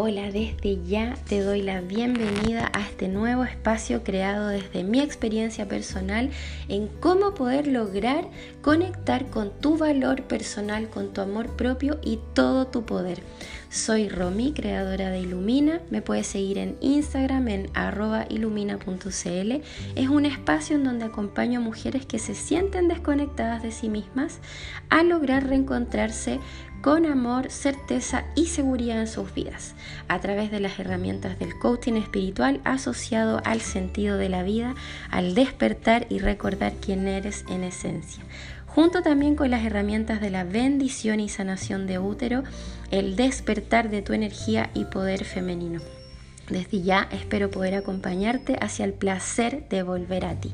Hola, desde ya te doy la bienvenida a este nuevo espacio creado desde mi experiencia personal en cómo poder lograr conectar con tu valor personal, con tu amor propio y todo tu poder. Soy Romy, creadora de Ilumina. Me puedes seguir en Instagram en arroba ilumina.cl. Es un espacio en donde acompaño a mujeres que se sienten desconectadas de sí mismas a lograr reencontrarse con amor, certeza y seguridad en sus vidas, a través de las herramientas del coaching espiritual asociado al sentido de la vida, al despertar y recordar quién eres en esencia junto también con las herramientas de la bendición y sanación de útero, el despertar de tu energía y poder femenino. Desde ya espero poder acompañarte hacia el placer de volver a ti.